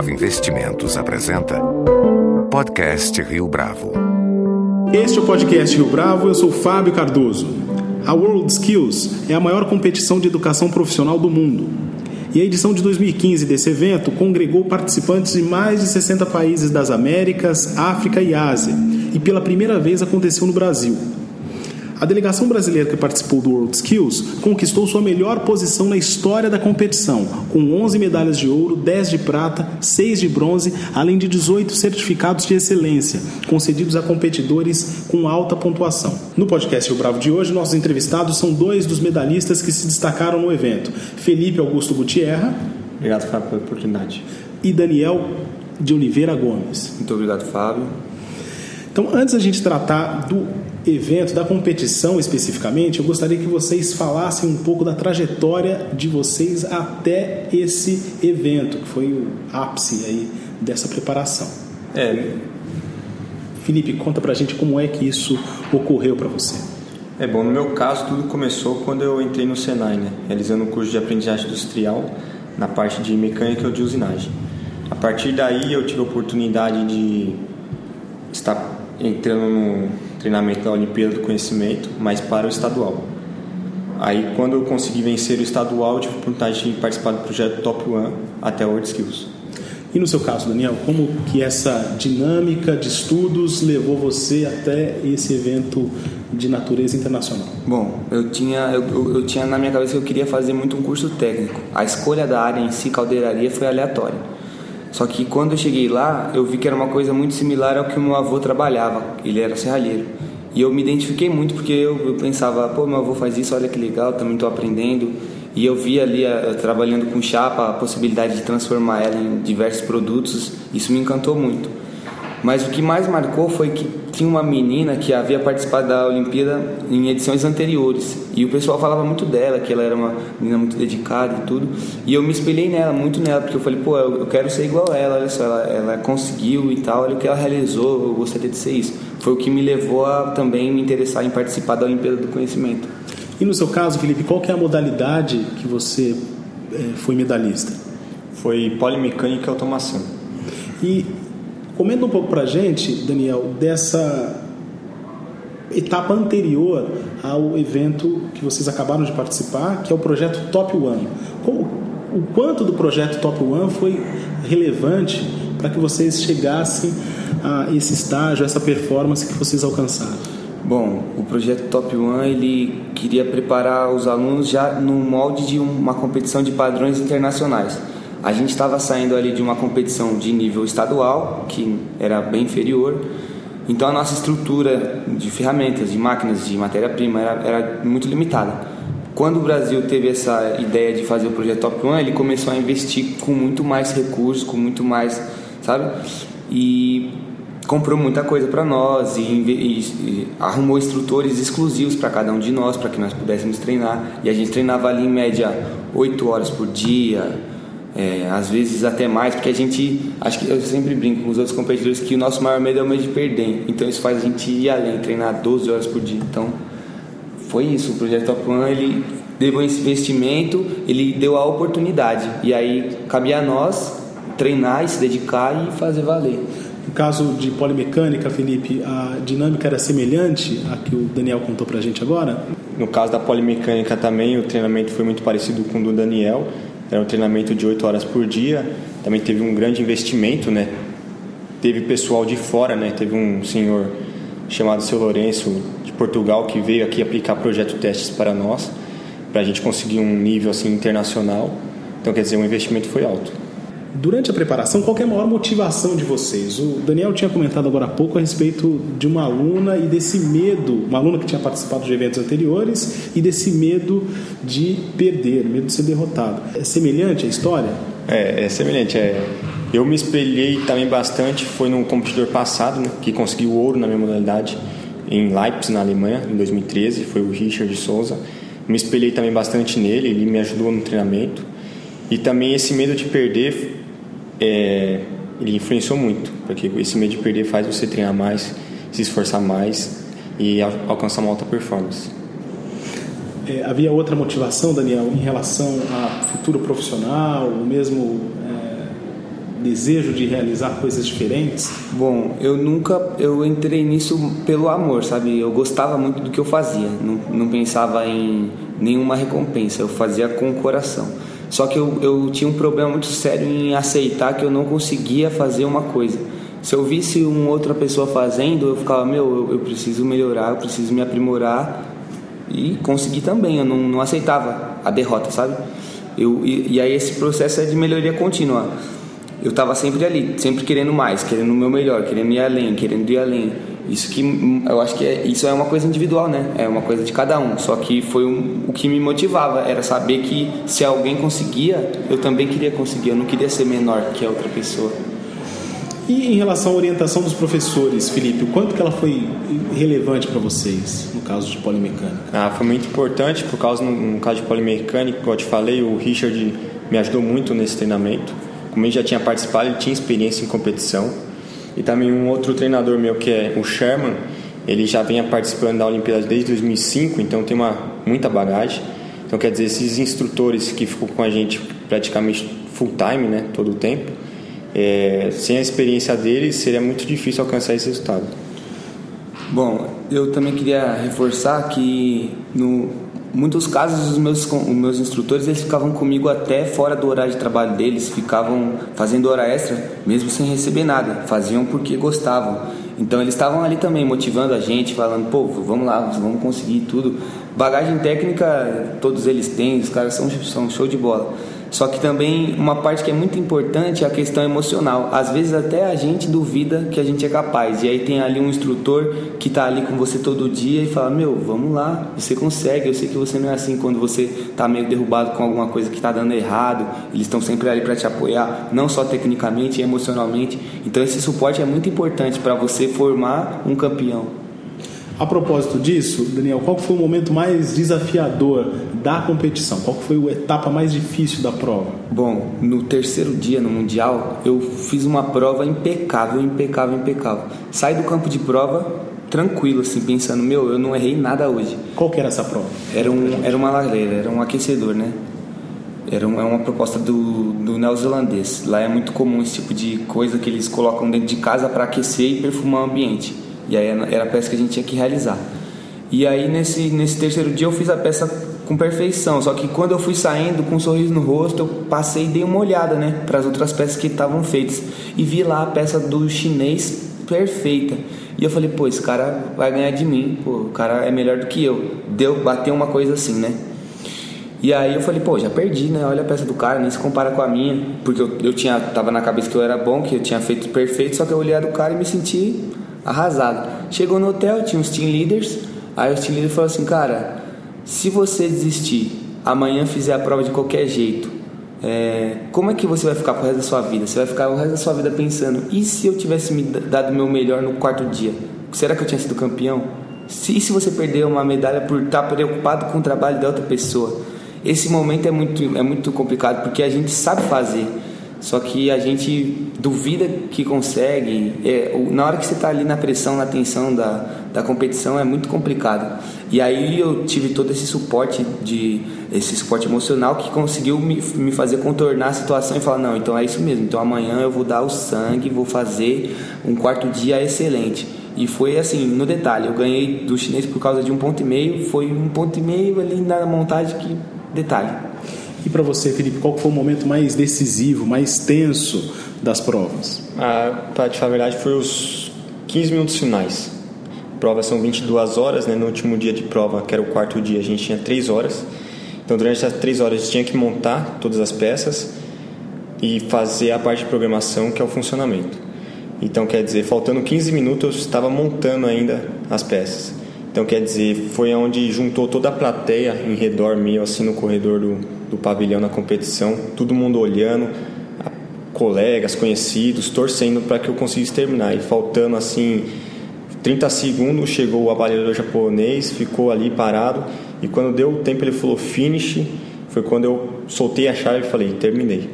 Bravo Investimentos apresenta Podcast Rio Bravo. Este é o Podcast Rio Bravo, eu sou Fábio Cardoso. A World Skills é a maior competição de educação profissional do mundo. E a edição de 2015 desse evento congregou participantes de mais de 60 países das Américas, África e Ásia, e pela primeira vez aconteceu no Brasil. A delegação brasileira que participou do World Skills conquistou sua melhor posição na história da competição, com 11 medalhas de ouro, 10 de prata, 6 de bronze, além de 18 certificados de excelência, concedidos a competidores com alta pontuação. No podcast O Bravo de hoje, nossos entrevistados são dois dos medalhistas que se destacaram no evento: Felipe Augusto Gutierra. Obrigado, Fábio, pela oportunidade. E Daniel de Oliveira Gomes. Muito obrigado, Fábio. Então, antes da gente tratar do evento, da competição especificamente, eu gostaria que vocês falassem um pouco da trajetória de vocês até esse evento, que foi o ápice aí dessa preparação. É. Felipe, conta pra gente como é que isso ocorreu para você. É bom, no meu caso tudo começou quando eu entrei no Senai, né, realizando um curso de aprendizagem industrial na parte de mecânica ou de usinagem. A partir daí eu tive a oportunidade de estar entrando no treinamento da Olimpíada do Conhecimento, mas para o estadual. Aí, quando eu consegui vencer o estadual, tive a oportunidade de participar do projeto Top One até World Skills. E no seu caso, Daniel, como que essa dinâmica de estudos levou você até esse evento de natureza internacional? Bom, eu tinha, eu, eu tinha na minha cabeça que eu queria fazer muito um curso técnico. A escolha da área em si, caldeiraria, foi aleatória. Só que quando eu cheguei lá, eu vi que era uma coisa muito similar ao que o meu avô trabalhava. Ele era serralheiro. E eu me identifiquei muito porque eu, eu pensava, pô, meu avô faz isso, olha que legal, também estou aprendendo. E eu vi ali, eh, trabalhando com chapa, a possibilidade de transformar ela em diversos produtos. Isso me encantou muito. Mas o que mais marcou foi que tinha uma menina que havia participado da Olimpíada em edições anteriores. E o pessoal falava muito dela, que ela era uma menina muito dedicada e tudo. E eu me espelhei nela, muito nela, porque eu falei, pô, eu quero ser igual a ela, olha só, ela, ela conseguiu e tal, olha o que ela realizou, eu gostaria de ser isso. Foi o que me levou a também me interessar em participar da Olimpíada do Conhecimento. E no seu caso, Felipe, qual que é a modalidade que você é, foi medalhista? Foi polimecânica e automação. E Comenta um pouco para a gente, Daniel, dessa etapa anterior ao evento que vocês acabaram de participar, que é o projeto Top One. o quanto do projeto Top One foi relevante para que vocês chegassem a esse estágio, a essa performance que vocês alcançaram? Bom, o projeto Top One ele queria preparar os alunos já no molde de uma competição de padrões internacionais. A gente estava saindo ali de uma competição de nível estadual, que era bem inferior, então a nossa estrutura de ferramentas, de máquinas, de matéria-prima era, era, muito limitada. Quando o Brasil teve essa ideia de fazer o projeto Top One, ele começou a investir com muito mais recursos, com muito mais, sabe? E comprou muita coisa para nós e, e, e, arrumou instrutores exclusivos para cada um de nós, para que nós pudéssemos treinar. E a gente treinava ali em média 8 horas por dia, é, às vezes até mais, porque a gente, acho que eu sempre brinco com os outros competidores que o nosso maior medo é o medo de perder, então isso faz a gente ir além, treinar 12 horas por dia. Então foi isso, o projeto Top One ele deu esse investimento, ele deu a oportunidade e aí cabia a nós treinar e se dedicar e fazer valer. No caso de polimecânica, Felipe, a dinâmica era semelhante à que o Daniel contou para a gente agora? No caso da polimecânica também, o treinamento foi muito parecido com o do Daniel era um treinamento de 8 horas por dia. Também teve um grande investimento, né? Teve pessoal de fora, né? Teve um senhor chamado Seu Lourenço de Portugal que veio aqui aplicar projeto testes para nós, para a gente conseguir um nível assim internacional. Então, quer dizer, o investimento foi alto. Durante a preparação, qual é a maior motivação de vocês? O Daniel tinha comentado agora há pouco a respeito de uma aluna e desse medo, uma aluna que tinha participado de eventos anteriores e desse medo de perder, medo de ser derrotado. É semelhante a história? É, é semelhante. É. Eu me espelhei também bastante, foi num competidor passado, né, que conseguiu ouro na minha modalidade, em Leipzig, na Alemanha, em 2013, foi o Richard Souza. Me espelhei também bastante nele, ele me ajudou no treinamento. E também esse medo de perder é, ele influenciou muito, porque esse medo de perder faz você treinar mais, se esforçar mais e alcançar uma alta performance. É, havia outra motivação, Daniel, em relação a futuro profissional, ou mesmo é, desejo de realizar coisas diferentes? Bom, eu nunca eu entrei nisso pelo amor, sabe? Eu gostava muito do que eu fazia, não, não pensava em nenhuma recompensa, eu fazia com o coração. Só que eu, eu tinha um problema muito sério em aceitar que eu não conseguia fazer uma coisa. Se eu visse uma outra pessoa fazendo, eu ficava, meu, eu, eu preciso melhorar, eu preciso me aprimorar e conseguir também. Eu não, não aceitava a derrota, sabe? Eu, e, e aí esse processo é de melhoria contínua. Eu estava sempre ali, sempre querendo mais, querendo o meu melhor, querendo ir além, querendo ir além. Isso que eu acho que é, isso é uma coisa individual, né? É uma coisa de cada um. Só que foi um, o que me motivava, era saber que se alguém conseguia, eu também queria conseguir. Eu não queria ser menor que a outra pessoa. E em relação à orientação dos professores, Felipe, o quanto que ela foi relevante para vocês no caso de polimecânica? Ah, foi muito importante, por causa no, no caso de polimecânica, como eu te falei, o Richard me ajudou muito nesse treinamento. Como ele já tinha participado, ele tinha experiência em competição. E também um outro treinador meu que é o Sherman, ele já vinha participando da Olimpíada desde 2005, então tem uma muita bagagem. Então quer dizer, esses instrutores que ficam com a gente praticamente full time, né, todo o tempo, é, sem a experiência deles, seria muito difícil alcançar esse resultado. Bom, eu também queria reforçar que no muitos casos os meus, os meus instrutores eles ficavam comigo até fora do horário de trabalho deles, ficavam fazendo hora extra mesmo sem receber nada, faziam porque gostavam. Então eles estavam ali também motivando a gente, falando, pô, vamos lá, vamos conseguir tudo. Bagagem técnica todos eles têm, os caras são, são show de bola. Só que também uma parte que é muito importante é a questão emocional. Às vezes até a gente duvida que a gente é capaz. E aí tem ali um instrutor que está ali com você todo dia e fala: Meu, vamos lá, você consegue. Eu sei que você não é assim quando você está meio derrubado com alguma coisa que está dando errado. Eles estão sempre ali para te apoiar, não só tecnicamente e emocionalmente. Então esse suporte é muito importante para você formar um campeão. A propósito disso, Daniel, qual foi o momento mais desafiador da competição? Qual foi a etapa mais difícil da prova? Bom, no terceiro dia no Mundial, eu fiz uma prova impecável, impecável, impecável. Saí do campo de prova tranquilo, assim, pensando, meu, eu não errei nada hoje. Qual que era essa prova? Era, um, era uma lareira, era um aquecedor, né? Era uma, é uma proposta do, do neozelandês. Lá é muito comum esse tipo de coisa que eles colocam dentro de casa para aquecer e perfumar o ambiente. E aí era a peça que a gente tinha que realizar. E aí nesse, nesse terceiro dia eu fiz a peça com perfeição, só que quando eu fui saindo com um sorriso no rosto, eu passei e dei uma olhada, né, para as outras peças que estavam feitas e vi lá a peça do chinês perfeita. E eu falei, pô, esse cara vai ganhar de mim, pô, o cara é melhor do que eu. Deu, bateu uma coisa assim, né? E aí eu falei, pô, já perdi, né? Olha a peça do cara, nem se compara com a minha. Porque eu, eu tinha, tava na cabeça que eu era bom, que eu tinha feito perfeito, só que eu olhei a do cara e me senti arrasado. Chegou no hotel, tinha uns team leaders, aí os team leaders falaram assim, cara, se você desistir, amanhã fizer a prova de qualquer jeito, é, como é que você vai ficar pro resto da sua vida? Você vai ficar o resto da sua vida pensando, e se eu tivesse me dado meu melhor no quarto dia? Será que eu tinha sido campeão? E se você perder uma medalha por estar preocupado com o trabalho da outra pessoa? Esse momento é muito, é muito complicado porque a gente sabe fazer, só que a gente duvida que consegue. É, na hora que você está ali na pressão, na tensão da, da competição, é muito complicado. E aí eu tive todo esse suporte de esse suporte emocional que conseguiu me, me fazer contornar a situação e falar não, então é isso mesmo. Então amanhã eu vou dar o sangue, vou fazer um quarto dia excelente. E foi assim, no detalhe, eu ganhei do chinês por causa de um ponto e meio, foi um ponto e meio ali na montagem que detalhe. E para você, Felipe, qual foi o momento mais decisivo, mais tenso das provas? Ah, para te falar a verdade, foi os 15 minutos finais. Provas são 22 horas, né? No último dia de prova, que era o quarto dia, a gente tinha 3 horas. Então, durante essas 3 horas, a gente tinha que montar todas as peças e fazer a parte de programação, que é o funcionamento. Então, quer dizer, faltando 15 minutos, eu estava montando ainda as peças. Então, quer dizer, foi onde juntou toda a plateia em redor meu, assim, no corredor do, do pavilhão na competição, todo mundo olhando, colegas, conhecidos, torcendo para que eu conseguisse terminar. E faltando, assim, 30 segundos, chegou o avaliador japonês, ficou ali parado, e quando deu o tempo ele falou finish, foi quando eu soltei a chave e falei, terminei.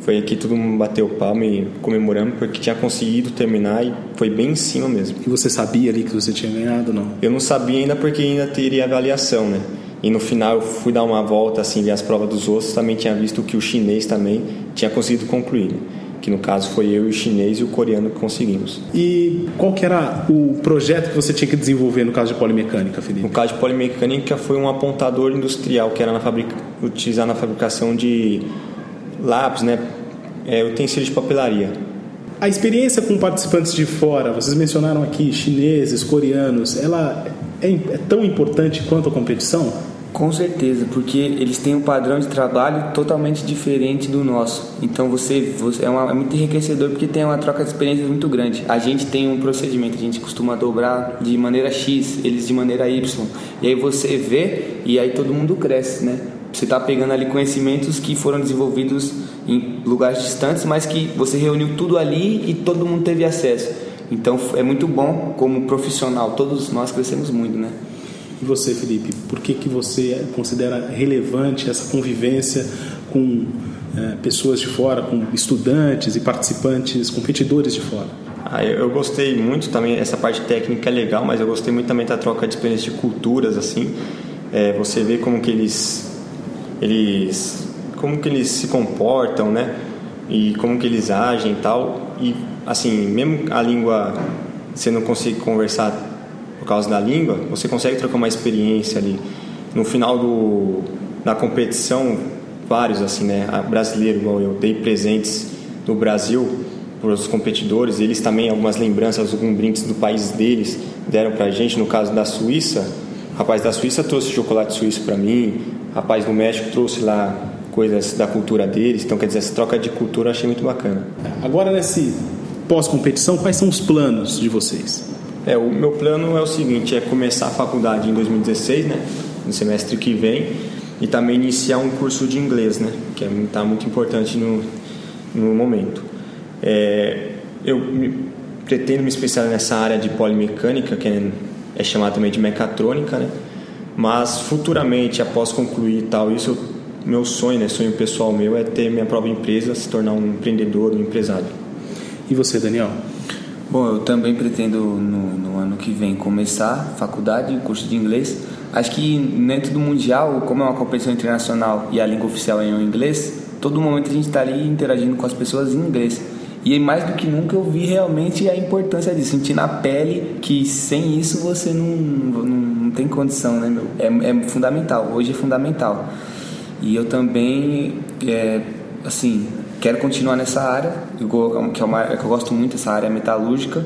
Foi aqui todo mundo bateu palma e comemoramos porque tinha conseguido terminar e foi bem em cima mesmo. E você sabia ali que você tinha ganhado, não? Eu não sabia ainda porque ainda teria avaliação, né? E no final eu fui dar uma volta assim, ver as provas dos outros, também tinha visto que o chinês também tinha conseguido concluir. Né? Que no caso foi eu, o chinês e o coreano que conseguimos. E qual que era o projeto que você tinha que desenvolver no caso de polimecânica, Felipe? No caso de polimecânica foi um apontador industrial que era na fabrica, utilizado na fabricação de lápis, né, é, utensílios de papelaria. A experiência com participantes de fora, vocês mencionaram aqui chineses, coreanos, ela é, é tão importante quanto a competição? Com certeza, porque eles têm um padrão de trabalho totalmente diferente do nosso. Então você, você é, uma, é, muito enriquecedor porque tem uma troca de experiências muito grande. A gente tem um procedimento, a gente costuma dobrar de maneira X, eles de maneira Y. E aí você vê e aí todo mundo cresce, né? Você está pegando ali conhecimentos que foram desenvolvidos em lugares distantes, mas que você reuniu tudo ali e todo mundo teve acesso. Então é muito bom como profissional. Todos nós crescemos muito, né? E você, Felipe, por que, que você considera relevante essa convivência com é, pessoas de fora, com estudantes e participantes, competidores de fora? Ah, eu, eu, gostei muito também, essa parte técnica é legal, mas eu gostei muito também da troca de experiências de culturas, assim. É, você vê como que eles, eles, como que eles se comportam, né? E como que eles agem e tal. E, assim, mesmo a língua, você não consegue conversar por causa da língua, você consegue trocar uma experiência ali. No final do, da competição, vários assim, né, brasileiro igual eu, dei presentes do Brasil para os competidores, eles também algumas lembranças, alguns brindes do país deles deram para a gente. No caso da Suíça, o rapaz da Suíça trouxe chocolate suíço para mim, o rapaz do México trouxe lá coisas da cultura deles. Então, quer dizer, essa troca de cultura eu achei muito bacana. Agora, nesse pós-competição, quais são os planos de vocês? É, o meu plano é o seguinte, é começar a faculdade em 2016, né, no semestre que vem, e também iniciar um curso de inglês, né, que está é, tá muito importante no, no momento. É, eu me, pretendo me especializar nessa área de polimecânica, que é, é chamada também de mecatrônica, né, mas futuramente, após concluir tal, isso eu, meu sonho, né, sonho pessoal meu é ter minha própria empresa, se tornar um empreendedor, um empresário. E você, Daniel? Bom, eu também pretendo no, no ano que vem começar faculdade, curso de inglês. Acho que dentro do mundial, como é uma competição internacional e a língua oficial é o inglês, todo momento a gente está ali interagindo com as pessoas em inglês. E mais do que nunca eu vi realmente a importância disso, sentir na pele que sem isso você não, não, não tem condição, né, meu? É, é, fundamental, hoje é fundamental. E eu também, é, assim, Quero continuar nessa área, que é uma área que eu gosto muito, essa área metalúrgica.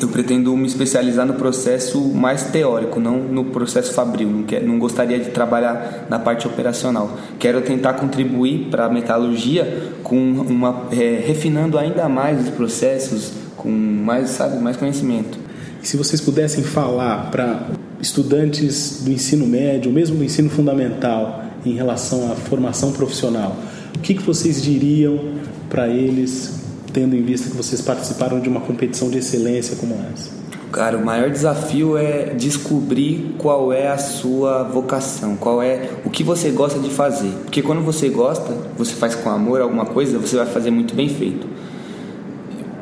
Eu pretendo me especializar no processo mais teórico, não no processo fabril. Não, não gostaria de trabalhar na parte operacional. Quero tentar contribuir para a metalurgia com uma é, refinando ainda mais os processos, com mais sabe mais conhecimento. E se vocês pudessem falar para estudantes do ensino médio, mesmo do ensino fundamental, em relação à formação profissional, que, que vocês diriam para eles, tendo em vista que vocês participaram de uma competição de excelência como essa? Cara, o maior desafio é descobrir qual é a sua vocação, qual é o que você gosta de fazer. Porque quando você gosta, você faz com amor alguma coisa, você vai fazer muito bem feito.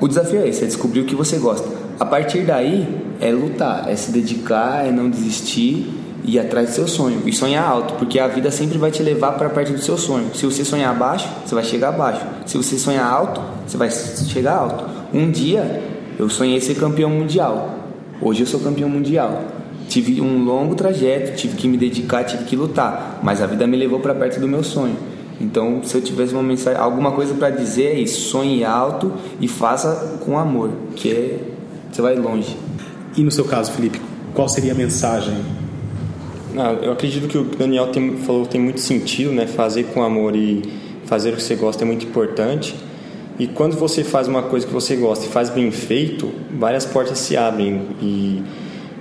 O desafio é esse, é descobrir o que você gosta. A partir daí é lutar, é se dedicar, é não desistir ir atrás do seu sonho e sonhar alto, porque a vida sempre vai te levar para perto do seu sonho. Se você sonhar baixo, você vai chegar baixo. Se você sonhar alto, você vai chegar alto. Um dia eu sonhei ser campeão mundial. Hoje eu sou campeão mundial. Tive um longo trajeto, tive que me dedicar, tive que lutar, mas a vida me levou para perto do meu sonho. Então, se eu tivesse uma mensagem, alguma coisa para dizer é isso: sonhe alto e faça com amor, que é, você vai longe. E no seu caso, Felipe, qual seria a mensagem não, eu acredito que o Daniel tem, falou tem muito sentido, né? Fazer com amor e fazer o que você gosta é muito importante. E quando você faz uma coisa que você gosta e faz bem feito, várias portas se abrem e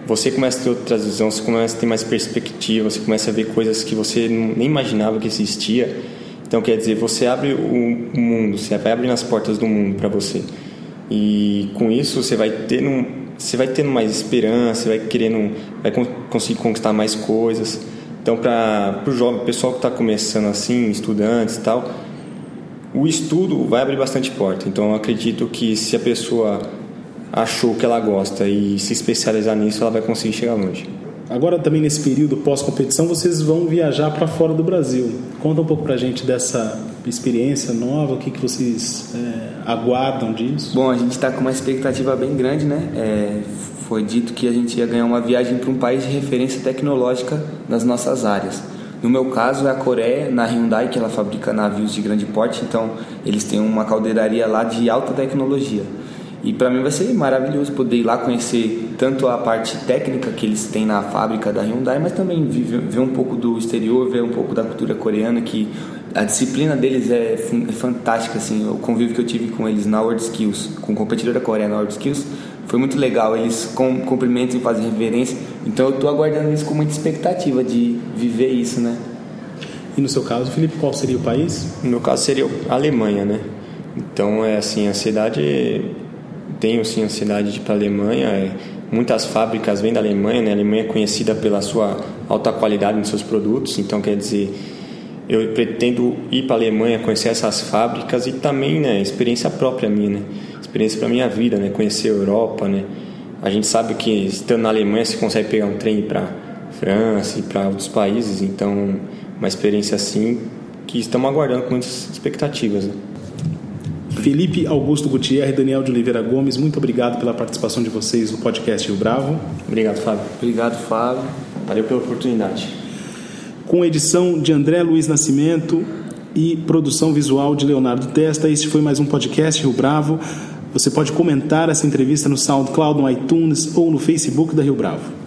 você começa a ter outra visão, você começa a ter mais perspectiva, você começa a ver coisas que você nem imaginava que existia. Então, quer dizer, você abre o mundo, você vai abrindo as portas do mundo para você. E com isso, você vai ter um, você vai tendo mais esperança, vai querendo, vai conseguir conquistar mais coisas. Então, para o jovem, pessoal que está começando assim, estudantes e tal, o estudo vai abrir bastante porta. Então, eu acredito que se a pessoa achou que ela gosta e se especializar nisso, ela vai conseguir chegar longe. Agora, também nesse período pós-competição, vocês vão viajar para fora do Brasil. Conta um pouco para a gente dessa experiência nova? O que, que vocês é, aguardam disso? Bom, a gente está com uma expectativa bem grande, né? É, foi dito que a gente ia ganhar uma viagem para um país de referência tecnológica nas nossas áreas. No meu caso é a Coreia, na Hyundai, que ela fabrica navios de grande porte, então eles têm uma caldeiraria lá de alta tecnologia. E para mim vai ser maravilhoso poder ir lá conhecer tanto a parte técnica que eles têm na fábrica da Hyundai, mas também ver, ver um pouco do exterior, ver um pouco da cultura coreana, que a disciplina deles é, é fantástica. Assim, o convívio que eu tive com eles na World Skills, com o competidor da Coreia na World Skills, foi muito legal. Eles cumprimentam e fazem reverência. Então eu estou aguardando isso com muita expectativa de viver isso, né? E no seu caso, Felipe, qual seria o país? No meu caso seria a Alemanha, né? Então é assim, a cidade tenho sim a cidade de ir para a Alemanha. É, muitas fábricas vêm da Alemanha, né? A Alemanha é conhecida pela sua alta qualidade nos seus produtos, então quer dizer, eu pretendo ir para a Alemanha conhecer essas fábricas e também, né, experiência própria minha, né? experiência para minha vida, né? Conhecer a Europa, né? A gente sabe que estando na Alemanha você consegue pegar um trem para França e para outros países, então uma experiência assim que estamos aguardando com muitas expectativas. Né? Felipe Augusto Gutierrez e Daniel de Oliveira Gomes, muito obrigado pela participação de vocês no podcast Rio Bravo. Obrigado, Fábio. Obrigado, Fábio. Valeu pela oportunidade. Com edição de André Luiz Nascimento e produção visual de Leonardo Testa, este foi mais um podcast Rio Bravo. Você pode comentar essa entrevista no SoundCloud, no iTunes ou no Facebook da Rio Bravo.